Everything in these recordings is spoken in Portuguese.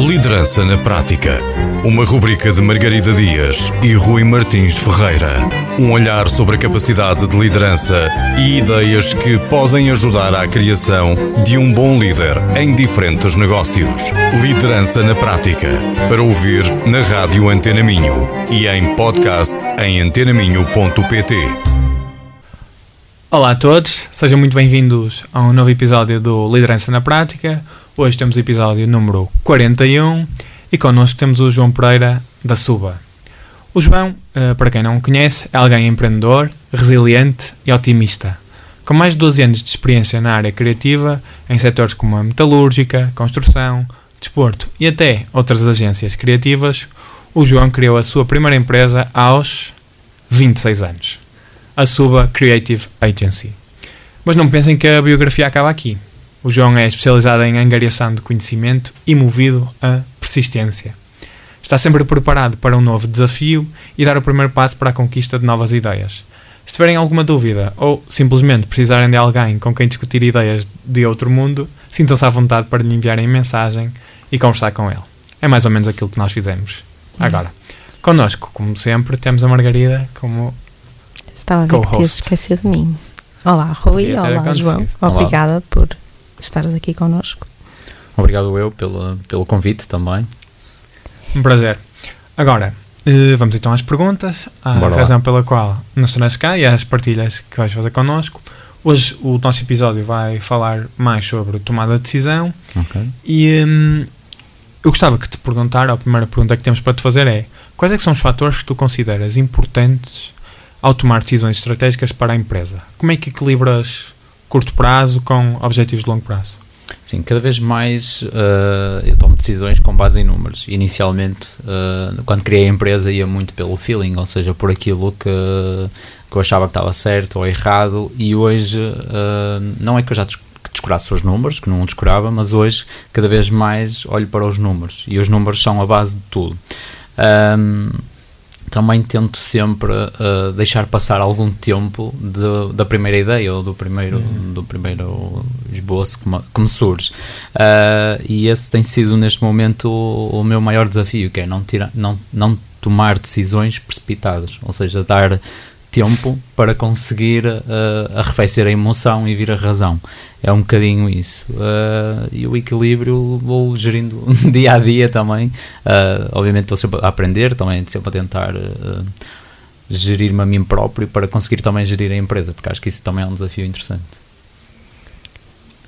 Liderança na Prática. Uma rubrica de Margarida Dias e Rui Martins Ferreira. Um olhar sobre a capacidade de liderança e ideias que podem ajudar à criação de um bom líder em diferentes negócios. Liderança na Prática. Para ouvir na Rádio Antena Minho e em podcast em antenaminho.pt. Olá a todos, sejam muito bem-vindos a um novo episódio do Liderança na Prática. Hoje temos episódio número 41 e connosco temos o João Pereira da Suba. O João, eh, para quem não o conhece, é alguém empreendedor, resiliente e otimista. Com mais de 12 anos de experiência na área criativa, em setores como a metalúrgica, construção, desporto e até outras agências criativas, o João criou a sua primeira empresa aos 26 anos, a Suba Creative Agency. Mas não pensem que a biografia acaba aqui. O João é especializado em angariação de conhecimento e movido a persistência. Está sempre preparado para um novo desafio e dar o primeiro passo para a conquista de novas ideias. Se tiverem alguma dúvida ou simplesmente precisarem de alguém com quem discutir ideias de outro mundo, sintam-se à vontade para lhe enviarem mensagem e conversar com ele. É mais ou menos aquilo que nós fizemos. Agora, connosco, como sempre, temos a Margarida como Estava a ver que tinhas esquecido de mim. Olá, Rui. Olá, acontecido. João. Olá. Obrigada por estares aqui connosco. Obrigado eu pelo, pelo convite também. Um prazer. Agora, eh, vamos então às perguntas, à Bora lá. razão pela qual nos tornas cá e às partilhas que vais fazer connosco. Hoje o nosso episódio vai falar mais sobre tomada de decisão Ok. e hum, eu gostava que te perguntar, a primeira pergunta que temos para te fazer é quais é que são os fatores que tu consideras importantes ao tomar decisões estratégicas para a empresa? Como é que equilibras curto prazo com objetivos de longo prazo? Sim, cada vez mais eh, eu tomo decisões com base em números. Inicialmente, eh, quando criei a empresa, ia muito pelo feeling, ou seja, por aquilo que, que eu achava que estava certo ou errado. E hoje, eh, não é que eu já descurasse os números, que não descurava, mas hoje, cada vez mais, olho para os números. E os números são a base de tudo. Ahm, também tento sempre uh, deixar passar algum tempo de- da primeira ideia ou do primeiro, Uhum. do primeiro esboço que me, que me surge. Uh, e esse tem sido neste momento o, o meu maior desafio, que é não, tirar, não, não tomar decisões precipitadas, ou seja, dar tempo para conseguir uh, arrefecer a emoção e vir a razão. É um bocadinho isso. Uh, e o equilíbrio vou gerindo dia a dia também. Uh, obviamente estou sempre a aprender, também sempre a tentar uh, gerir-me a mim próprio para conseguir também gerir a empresa, porque acho que isso também é um desafio interessante.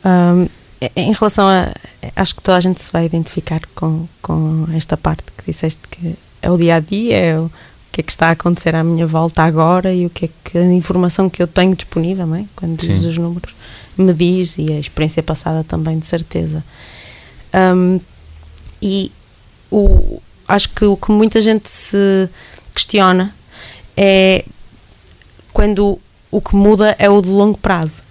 Ahm, em relação a. Acho que toda a gente se vai identificar com, com esta parte que disseste que é o dia a dia, é o que é que está a acontecer à minha volta agora e o que é que a informação que eu tenho disponível, não é? Quando Sim. os números, me diz e a experiência passada também, de certeza. Ahm, e o, acho que o que muita gente se questiona é quando o que muda é o de longo prazo.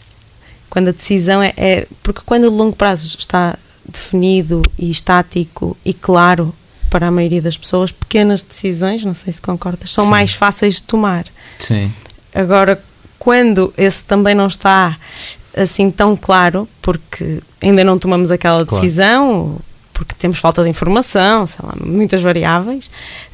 Quando a decisão é, é- Porque quando o longo prazo está definido e estático e claro para a maioria das pessoas, pequenas decisões, não sei se concordas, são Sim. mais fáceis de tomar. Sim, Agora, quando esse também não está assim tão claro, porque ainda não tomamos aquela Claro. decisão, porque temos falta de informação, sei lá, muitas variáveis,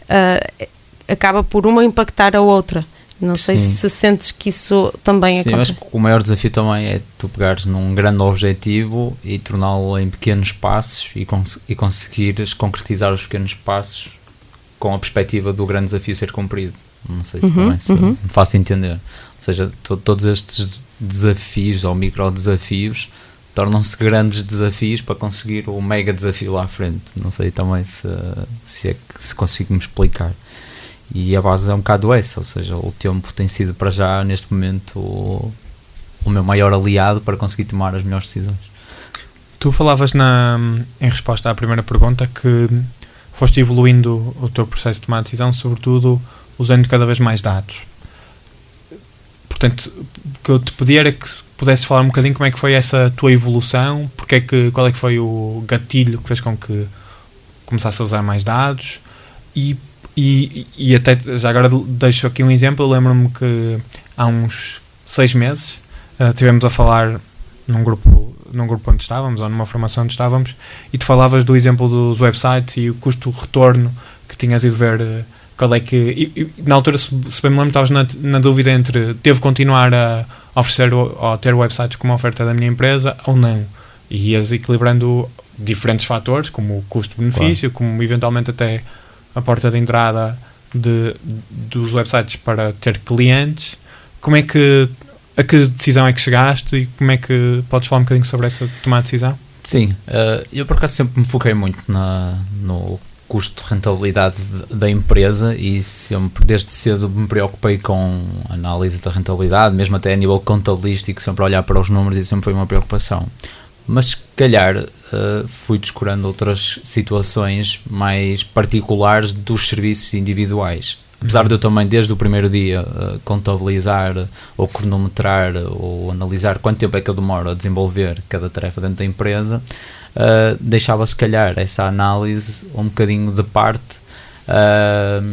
ah, acaba por uma impactar a outra. Não sei Sim. se sentes que isso também Sim, acontece. acho que o maior desafio também é tu pegares num grande objetivo e torná-lo em pequenos passos e, cons e conseguires concretizar os pequenos passos com a perspectiva do grande desafio ser cumprido. Não sei se Uhum, também se uhum. me faço entender. Ou seja, to- todos estes desafios ou micro desafios tornam-se grandes desafios para conseguir o mega desafio lá à frente. Não sei também se, se é que se consigo me explicar. E a base é um bocado essa, ou seja, o tempo tem sido para já, neste momento, o, o meu maior aliado para conseguir tomar as melhores decisões. Tu falavas na, em resposta à primeira pergunta que foste evoluindo o teu processo de tomar decisão, sobretudo usando cada vez mais dados. Portanto, o que eu te pedia era que se pudesse falar um bocadinho como é que foi essa tua evolução, porque é que, qual é que foi o gatilho que fez com que começasse a usar mais dados e, e, e até já agora deixo aqui um exemplo, eu lembro-me que há uns seis meses uh, tivemos a falar num grupo num grupo onde estávamos ou numa formação onde estávamos e tu falavas do exemplo dos websites e o custo-retorno que tinhas ido ver uh, qual é que. E, e, na altura, se, se bem me lembro, estavas na, na dúvida entre devo continuar a oferecer ou ter websites como oferta da minha empresa ou não. E ias equilibrando diferentes fatores, como o custo-benefício, claro. como eventualmente até a porta de entrada de, dos websites para ter clientes. Como é que a que decisão é que chegaste e como é que podes falar um bocadinho sobre essa tomada de decisão? Sim, uh, eu por acaso sempre me foquei muito na, no custo de rentabilidade da empresa e sempre desde cedo me preocupei com análise da rentabilidade, mesmo até a nível contabilístico, sempre olhar para os números e sempre foi uma preocupação. Mas se calhar uh, fui descurando outras situações mais particulares dos serviços individuais. Apesar de eu também, desde o primeiro dia, uh, contabilizar ou cronometrar ou analisar quanto tempo é que eu demoro a desenvolver cada tarefa dentro da empresa, uh, deixava se calhar essa análise um bocadinho de parte uh,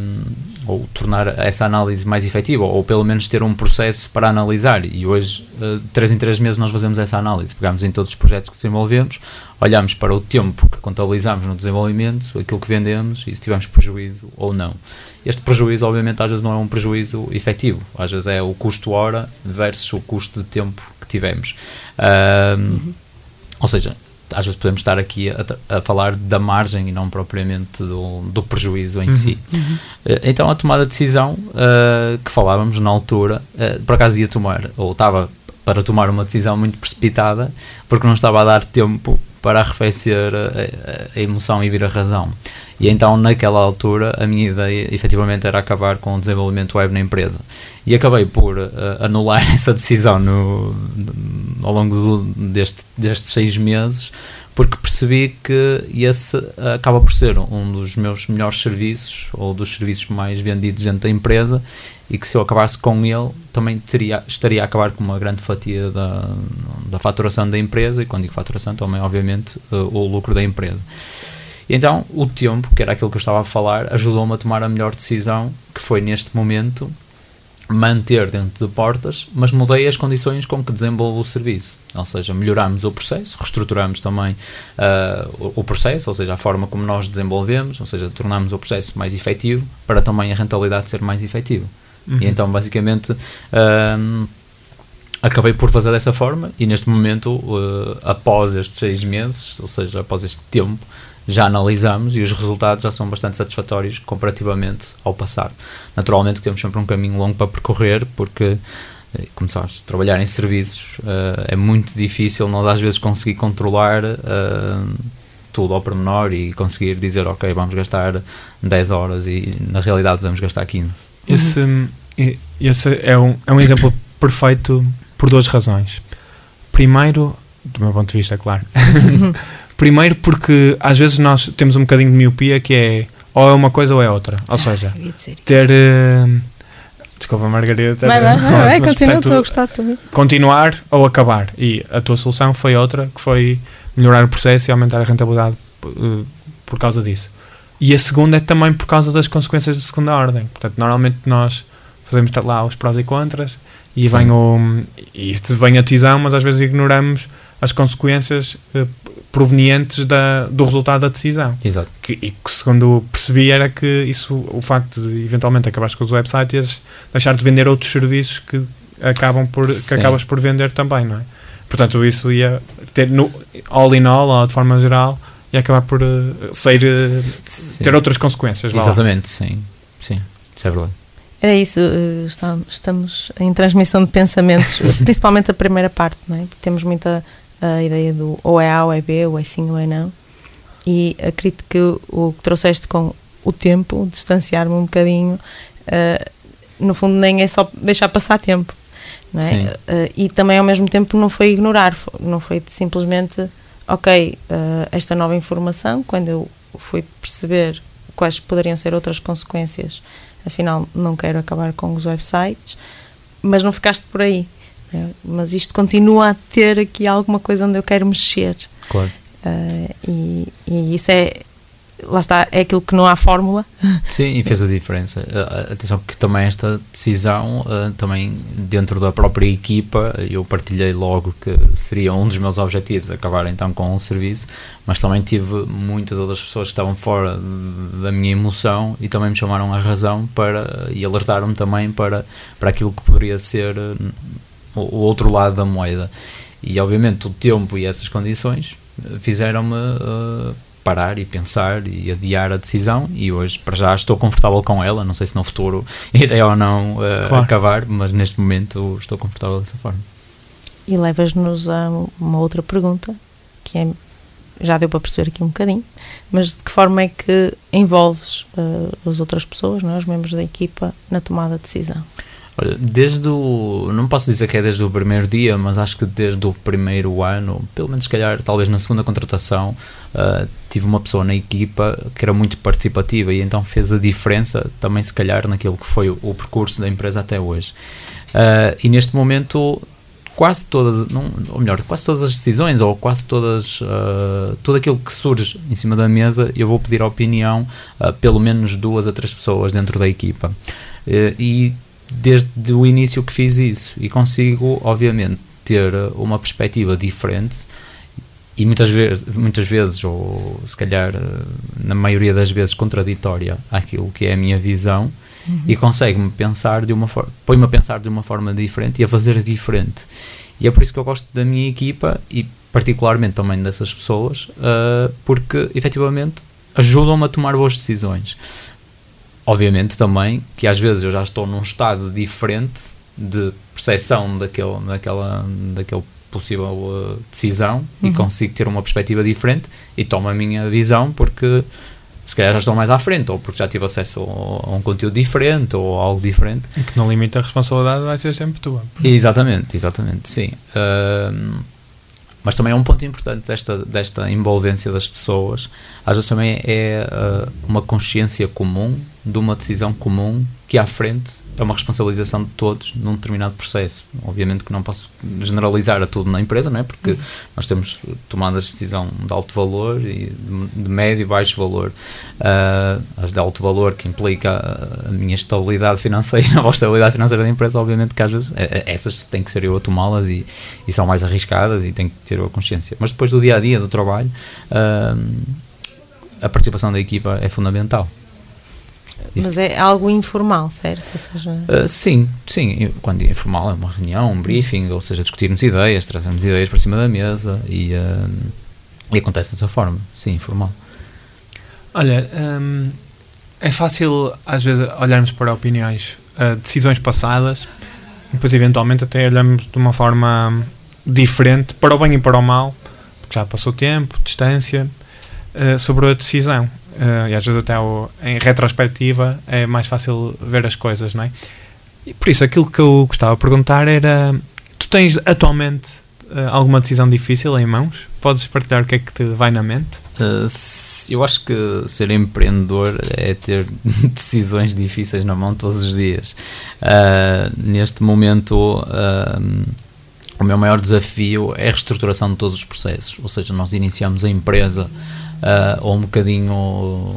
ou tornar essa análise mais efetiva, ou pelo menos ter um processo para analisar. E hoje, uh, três em três meses, nós fazemos essa análise. Pegamos em todos os projetos que desenvolvemos, olhamos para o tempo que contabilizamos no desenvolvimento, aquilo que vendemos e se tivemos prejuízo ou não. Este prejuízo, obviamente, às vezes não é um prejuízo efetivo, às vezes é o custo hora versus o custo de tempo que tivemos. Uh, uhum. Ou seja, às vezes podemos estar aqui a, a, falar da margem e não propriamente do, do prejuízo em uhum, si. Uhum. Uh, então a tomada de decisão uh, que falávamos na altura, uh, por acaso ia tomar, ou estava para tomar uma decisão muito precipitada, porque não estava a dar tempo para arrefecer a, a, emoção e vir a razão. E então, naquela altura, a minha ideia efetivamente era acabar com o desenvolvimento web na empresa. E acabei por uh, anular essa decisão no, no ao longo do, deste, destes seis meses, porque percebi que esse acaba por ser um dos meus melhores serviços, ou dos serviços mais vendidos dentro da empresa, e que se eu acabasse com ele, também teria, estaria a acabar com uma grande fatia da, da faturação da empresa, e quando digo faturação, também, obviamente, uh, o lucro da empresa. E então, o tempo, que era aquilo que eu estava a falar, ajudou-me a tomar a melhor decisão, que foi neste momento manter dentro de portas, mas mudei as condições com que desenvolvo o serviço. Ou seja, melhoramos o processo, reestruturamos também uh, o, o, processo, ou seja, a forma como nós desenvolvemos, ou seja, tornamos o processo mais efetivo para também a rentabilidade ser mais efetiva. Uhum. E então, basicamente, uh, acabei por fazer dessa forma e neste momento, uh, após estes seis meses, ou seja, após este tempo, já analisamos e os resultados já são bastante satisfatórios comparativamente ao passado. Naturalmente temos sempre um caminho longo para percorrer, porque, eh, como sabes, trabalhar em serviços uh, é muito difícil, nós às vezes conseguir controlar uh, tudo ao pormenor e conseguir dizer, ok, vamos gastar 10 horas e na realidade podemos gastar 15. Esse, uhum. esse é, um, é um exemplo perfeito por duas razões. Primeiro, do meu ponto de vista, claro. Primeiro porque às vezes nós temos um bocadinho de miopia que é ou é uma coisa ou é outra. Ou ah, seja, ter. Uh, desculpa, Margarida. Vai, vai, vai, vai continua, estou a gostar também. Continuar ou acabar. E a tua solução foi outra, que foi melhorar o processo e aumentar a rentabilidade uh, por causa disso. E a segunda é também por causa das consequências de segunda ordem. Portanto, normalmente nós fazemos lá os prós e contras e vem, o, e vem a decisão, mas às vezes ignoramos as consequências uh, provenientes da, do resultado da decisão. Exato. Que, e que, segundo percebi, era que isso, o facto de eventualmente acabares com os websites, deixar de vender outros serviços que acabam por que acabas por vender também, não é? Portanto, isso ia ter no all in all, ou de forma geral, ia acabar por uh, ser, uh, ter outras consequências. Exatamente, sim. Sim, isso é verdade. Era isso, estamos em transmissão de pensamentos, principalmente a primeira parte, não é? Temos muita a ideia do ou é A ou é B, ou é sim ou é não. E acredito que o, que trouxeste com o tempo, distanciar-me um bocadinho, uh, no fundo nem é só deixar passar tempo. Não é? Uh, e também ao mesmo tempo não foi ignorar, não foi simplesmente, ok, uh, esta nova informação, quando eu fui perceber quais poderiam ser outras consequências, afinal não quero acabar com os websites, mas não ficaste por aí. É, mas isto continua a ter aqui alguma coisa onde eu quero mexer. Claro. Uh, e, e, isso é lá está, é aquilo que não há fórmula. Sim, e fez a diferença. Uh, atenção que também esta decisão, uh, também dentro da própria equipa, eu partilhei logo que seria um dos meus objetivos, acabar então com o serviço, mas também tive muitas outras pessoas que estavam fora da minha emoção e também me chamaram a razão para, e alertaram-me também para, para aquilo que poderia ser o outro lado da moeda. E obviamente o tempo e essas condições fizeram-me uh, parar e pensar e adiar a decisão e hoje para já estou confortável com ela, não sei se no futuro irei ou não uh, claro. acabar, mas neste momento estou confortável dessa forma. E levas-nos a uma outra pergunta, que é, já deu para perceber aqui um bocadinho, mas de que forma é que envolves uh, as outras pessoas, não é? os membros da equipa, na tomada de decisão? Olha, desde o. Não posso dizer que é desde o primeiro dia, mas acho que desde o primeiro ano, pelo menos se calhar, talvez na segunda contratação, uh, tive uma pessoa na equipa que era muito participativa e então fez a diferença também, se calhar, naquilo que foi o, o percurso da empresa até hoje. Uh, e neste momento, quase todas, não, ou melhor, quase todas as decisões ou quase todas, uh, tudo aquilo que surge em cima da mesa, eu vou pedir a opinião uh, pelo menos duas a três pessoas dentro da equipa. Uh, e desde o início que fiz isso e consigo, obviamente, ter uma perspectiva diferente e muitas vezes, muitas vezes ou se calhar na maioria das vezes contraditória àquilo que é a minha visão uhum. e consegue-me pensar de uma forma, põe-me a pensar de uma forma diferente e a fazer diferente. E é por isso que eu gosto da minha equipa e particularmente também dessas pessoas, uh, porque efetivamente ajudam-me a tomar boas decisões obviamente também que às vezes eu já estou num estado diferente de percepção daquele, daquela, daquele possível uh, decisão uhum. e consigo ter uma perspectiva diferente e tomo a minha visão porque se calhar já estou mais à frente ou porque já tive acesso a, um conteúdo diferente ou algo diferente. E que no limite a responsabilidade vai ser sempre tua. Exatamente, exatamente, sim. Uh, mas também é um ponto importante desta, desta envolvência das pessoas, às vezes também é uh, uma consciência comum de uma decisão comum que à frente é uma responsabilização de todos num determinado processo. Obviamente que não posso generalizar a tudo na empresa, não é? porque uhum. nós temos tomadas de decisão de alto valor e de médio e baixo valor. Uh, as de alto valor que implica a minha estabilidade financeira a estabilidade financeira da empresa, obviamente que às vezes é, é, essas têm que ser eu a tomá-las e, e, são mais arriscadas e tenho que ter a consciência. Mas depois do dia a dia do trabalho, uh, a participação da equipa é fundamental. Mas é algo informal, certo? Ou seja... Uh, sim, sim. Quando é informal é uma reunião, um briefing, ou seja, discutirmos ideias, trazermos ideias para cima da mesa e, uh, e acontece dessa forma, sim, informal. Olha, um, é fácil às vezes olharmos para opiniões, uh, decisões passadas depois eventualmente até olhamos de uma forma diferente, para o bem e para o mal, porque já passou tempo, distância, sobre a decisão. Uh, e às vezes até o, em retrospectiva é mais fácil ver as coisas, não é? E por isso aquilo que eu gostava de perguntar era: tu tens atualmente uh, alguma decisão difícil em mãos? Podes partilhar o que é que te vai na mente? Uh, eu acho que ser empreendedor é ter decisões difíceis na mão todos os dias. neste momento o meu maior desafio é a reestruturação de todos os processos, ou seja, nós iniciamos a empresa uh, um bocadinho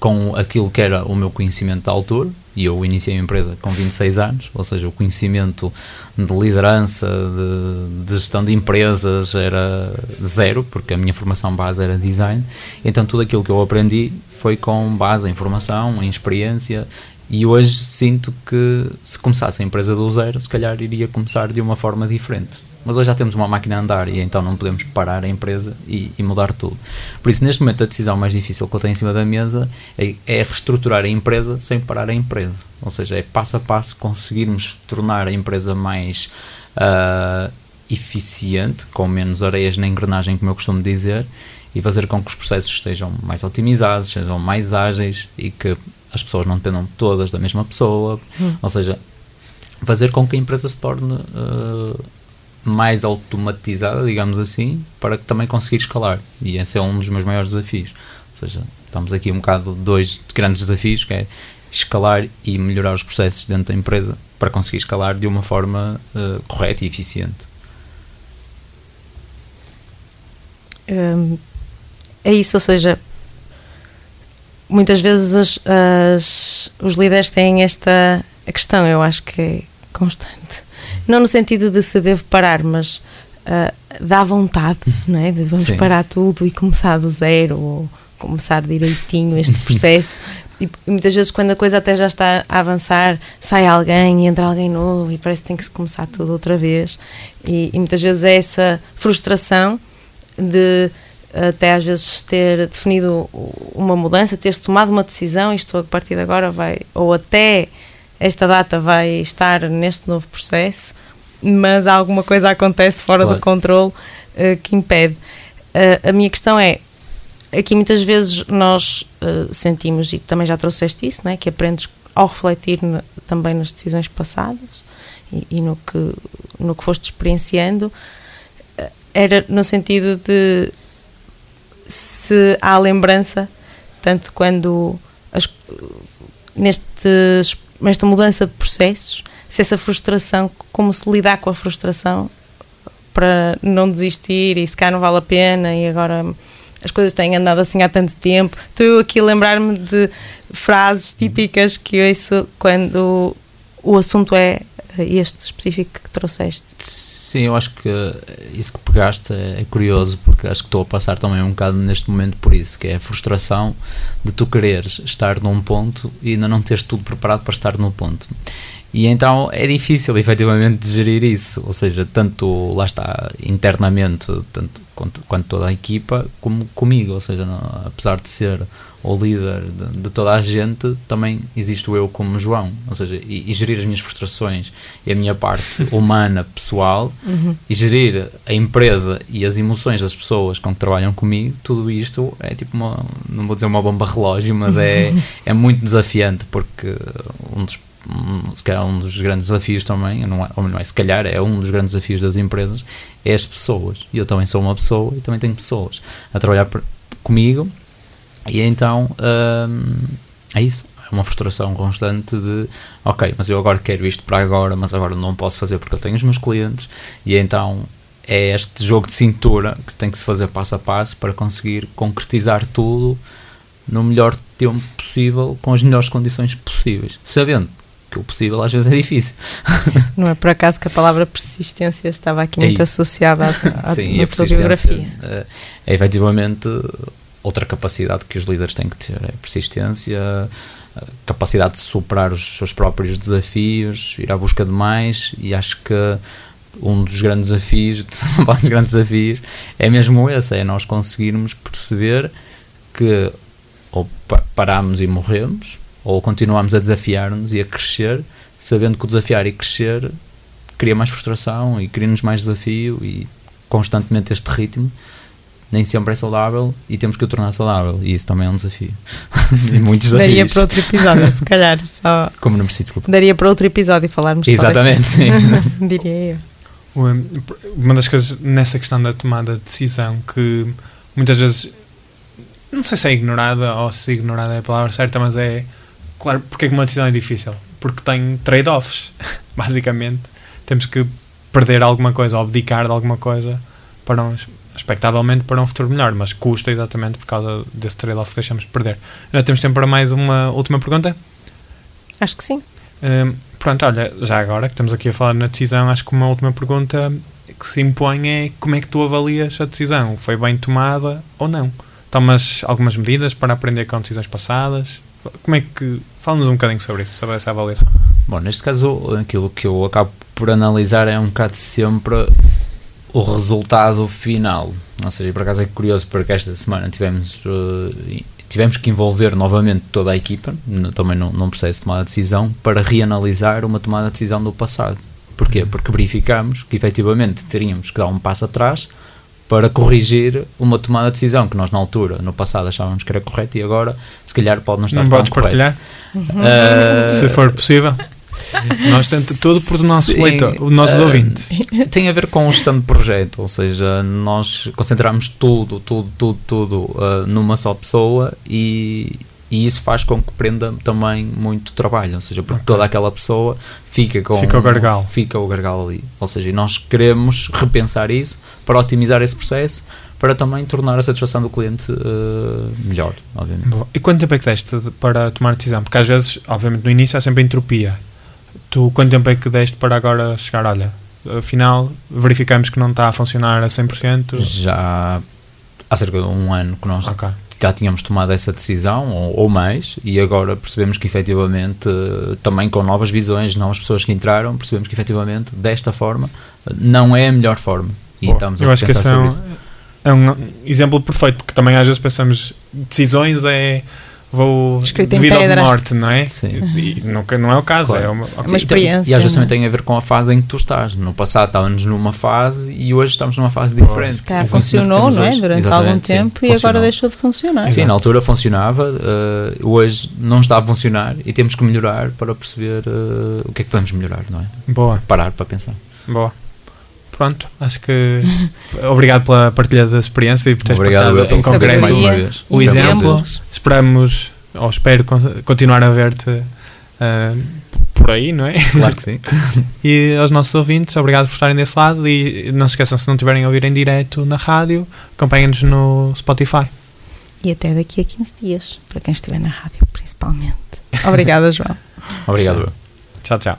com aquilo que era o meu conhecimento da altura, e eu iniciei a empresa com 26 anos, ou seja, o conhecimento de liderança, de, de, gestão de empresas era zero, porque a minha formação base era design, então tudo aquilo que eu aprendi foi com base em formação, em experiência, e hoje sinto que se começasse a empresa do zero, se calhar iria começar de uma forma diferente mas hoje já temos uma máquina a andar e então não podemos parar a empresa e, e, mudar tudo. Por isso, neste momento, a decisão mais difícil que eu tenho em cima da mesa é, é reestruturar a empresa sem parar a empresa. Ou seja, é passo a passo conseguirmos tornar a empresa mais uh, eficiente, com menos areias na engrenagem, como eu costumo dizer, e fazer com que os processos estejam mais otimizados, sejam mais ágeis e que as pessoas não dependam todas da mesma pessoa. Hum. Ou seja, fazer com que a empresa se torne. Uh, mais automatizada, digamos assim, para que também conseguir escalar. E esse é um dos meus maiores desafios. Ou seja, estamos aqui um bocado dois grandes desafios, que é escalar e melhorar os processos dentro da empresa para conseguir escalar de uma forma uh, correta e eficiente. Hum, é isso, ou seja, muitas vezes as, as, os líderes têm esta questão, eu acho que é constante. Não no sentido de se deve parar, mas uh, dá vontade, não é? De vamos Sim. parar tudo e começar do zero ou começar direitinho este processo. e muitas vezes, quando a coisa até já está a avançar, sai alguém e entra alguém novo e parece que tem que se começar tudo outra vez. E, e muitas vezes é essa frustração de até às vezes ter definido uma mudança, ter-se tomado uma decisão, isto a partir de agora vai, ou até esta data vai estar neste novo processo, mas alguma coisa acontece fora Claro. do controle eh, que impede. Eh, a minha questão é, aqui muitas vezes nós eh, sentimos, e também já trouxeste isso, não é? que aprendes ao refletir na- também nas decisões passadas e, e no, que, no que foste experienciando, era no sentido de se há lembrança, tanto quando as, nestes, nesta mudança de processos, se essa frustração, como se lidar com a frustração para não desistir e se cá não vale a pena e agora as coisas têm andado assim há tanto tempo. Estou eu aqui a lembrar-me de frases típicas que ouço quando o assunto é este específico que trouxeste. Sim, eu acho que isso que pegaste é é curioso porque acho que estou a passar também um bocado neste momento por isso, que é a frustração de tu quereres estar num ponto e ainda não teres tudo preparado para estar no ponto. E então é difícil efetivamente gerir isso, ou seja, tanto lá está internamente, tanto quanto, quanto toda a equipa, como comigo, ou seja, não- apesar de ser o líder de, de toda a gente, também existo eu como João, ou seja, e, e gerir as minhas frustrações e a minha parte humana, pessoal, e gerir a empresa e as emoções das pessoas com que trabalham comigo, tudo isto é tipo uma, não vou dizer uma bomba relógio, mas é, é muito desafiante porque um dos, se calhar um dos grandes desafios também, é, ou não é se calhar, é um dos grandes desafios das empresas, é as pessoas. E eu também sou uma pessoa e também tenho pessoas a trabalhar por- comigo e então hum, é isso. É uma frustração constante de ok, mas eu agora quero isto para agora, mas agora não posso fazer porque eu tenho os meus clientes e então é este jogo de cintura que tem que se fazer passo a passo para conseguir concretizar tudo no melhor tempo possível, com as melhores condições possíveis, sabendo que o possível às vezes é difícil. Não é por acaso que a palavra persistência estava aqui É muito associada à, à, Sim, a persistência biografia. eh, é efetivamente outra capacidade que os líderes têm que ter, é persistência, a capacidade de superar os seus próprios desafios, ir à busca de mais e acho que um dos grandes desafios, um dos grandes desafios é mesmo esse, é nós conseguirmos perceber que ou pa- paramos e morremos ou continuamos a desafiar-nos e a crescer, sabendo que o desafiar e crescer cria mais frustração e cria-nos mais desafio e constantemente este ritmo nem sempre é saudável e temos que o tornar saudável e isso também é um desafio e muitos desafios Daria para outro episódio, se calhar. Só como não preciso, desculpa daria para outro episódio falarmos exatamente sim. diria eu. Um, Uma das coisas nessa questão da tomada de decisão que muitas vezes não sei se é ignorada ou se ignorada é a palavra certa, mas é claro, porque é que uma decisão é difícil? Porque tem trade-offs, basicamente. Temos que perder alguma coisa, ou abdicar de alguma coisa para um, expectavelmente para um futuro melhor, mas custa exatamente por causa desse trade-off que deixamos de perder. Ainda temos tempo para mais uma última pergunta? Acho que sim. Hum, pronto, olha, já agora que estamos aqui a falar na decisão, acho que uma última pergunta que se impõe é como é que tu avalias a decisão? Foi bem tomada ou não? Tomas algumas medidas para aprender com decisões passadas? Como é que. Fala-nos um bocadinho sobre isso, sobre essa avaliação. Bom, neste caso, aquilo que eu acabo por analisar é um bocado sempre o resultado final. Ou seja, por acaso é curioso porque esta semana tivemos, eh, tivemos que envolver novamente toda a equipa, também num, num processo de tomada de decisão, para reanalisar uma tomada de decisão do passado. Porquê? Porque verificamos que efetivamente teríamos que dar um passo atrás para corrigir uma tomada de decisão que nós na altura, no passado, achávamos que era correta e agora, se calhar, pode não estar não tão podes correto. partilhar? Eh, Se for possível. Nós tentamos tudo por nossos Sim, leitor, os nossos eh, ouvintes. Tem a ver com o stand de projeto, ou seja, nós concentramos tudo, tudo, tudo, tudo uh, numa só pessoa e, e isso faz com que prenda também muito trabalho, ou seja, porque Ok. toda aquela pessoa fica com Fica o gargalo. fica o gargalo ali, ou seja, nós queremos repensar isso para otimizar esse processo, para também tornar a satisfação do cliente uh, melhor, obviamente. E quanto tempo é que deste para tomar a decisão? Porque às vezes, obviamente, no início há sempre entropia. Tu, quanto tempo é que deste para agora chegar? Olha, afinal, verificamos que não está a funcionar a 100%? Já há cerca de um ano que nós Ok. Já tínhamos tomado essa decisão, ou, ou mais, e agora percebemos que efetivamente, eh, também com novas visões, novas pessoas que entraram, percebemos que efetivamente, desta forma, não é a melhor forma. E estamos a Eu acho que pensar é sobre um, isso. é um exemplo perfeito, porque também às vezes pensamos decisões é vou Escrito em devido ao norte, não é? Sim. E, e nunca, não é o caso. Claro. É uma, uma Sim, e experiência, E às vezes é? também tem a ver com a fase em que tu estás. No passado estávamos numa fase e hoje estamos numa fase diferente. Se calhar funcionou, não é? hoje- Durante Exatamente, algum sim, tempo e agora deixou de funcionar. Sim, na altura funcionava, eh, hoje não está a funcionar e temos que melhorar para perceber eh, o que é que podemos melhorar, não é? Boa, Parar para pensar. boa. Pronto, acho que obrigado pela partilha da experiência e por teres Obrigado partilhado pelo em concreto mais uma vez. o exemplo. Esperamos, ou espero con- continuar a ver-te ah, por aí, não é? Claro que sim. E aos nossos ouvintes, obrigado por estarem desse lado e não se esqueçam, se não tiverem a ouvir em direto na rádio, acompanhem-nos no Spotify. E até daqui a 15 dias, para quem estiver na rádio, principalmente. Obrigada, João. Obrigado. Tchau, tchau.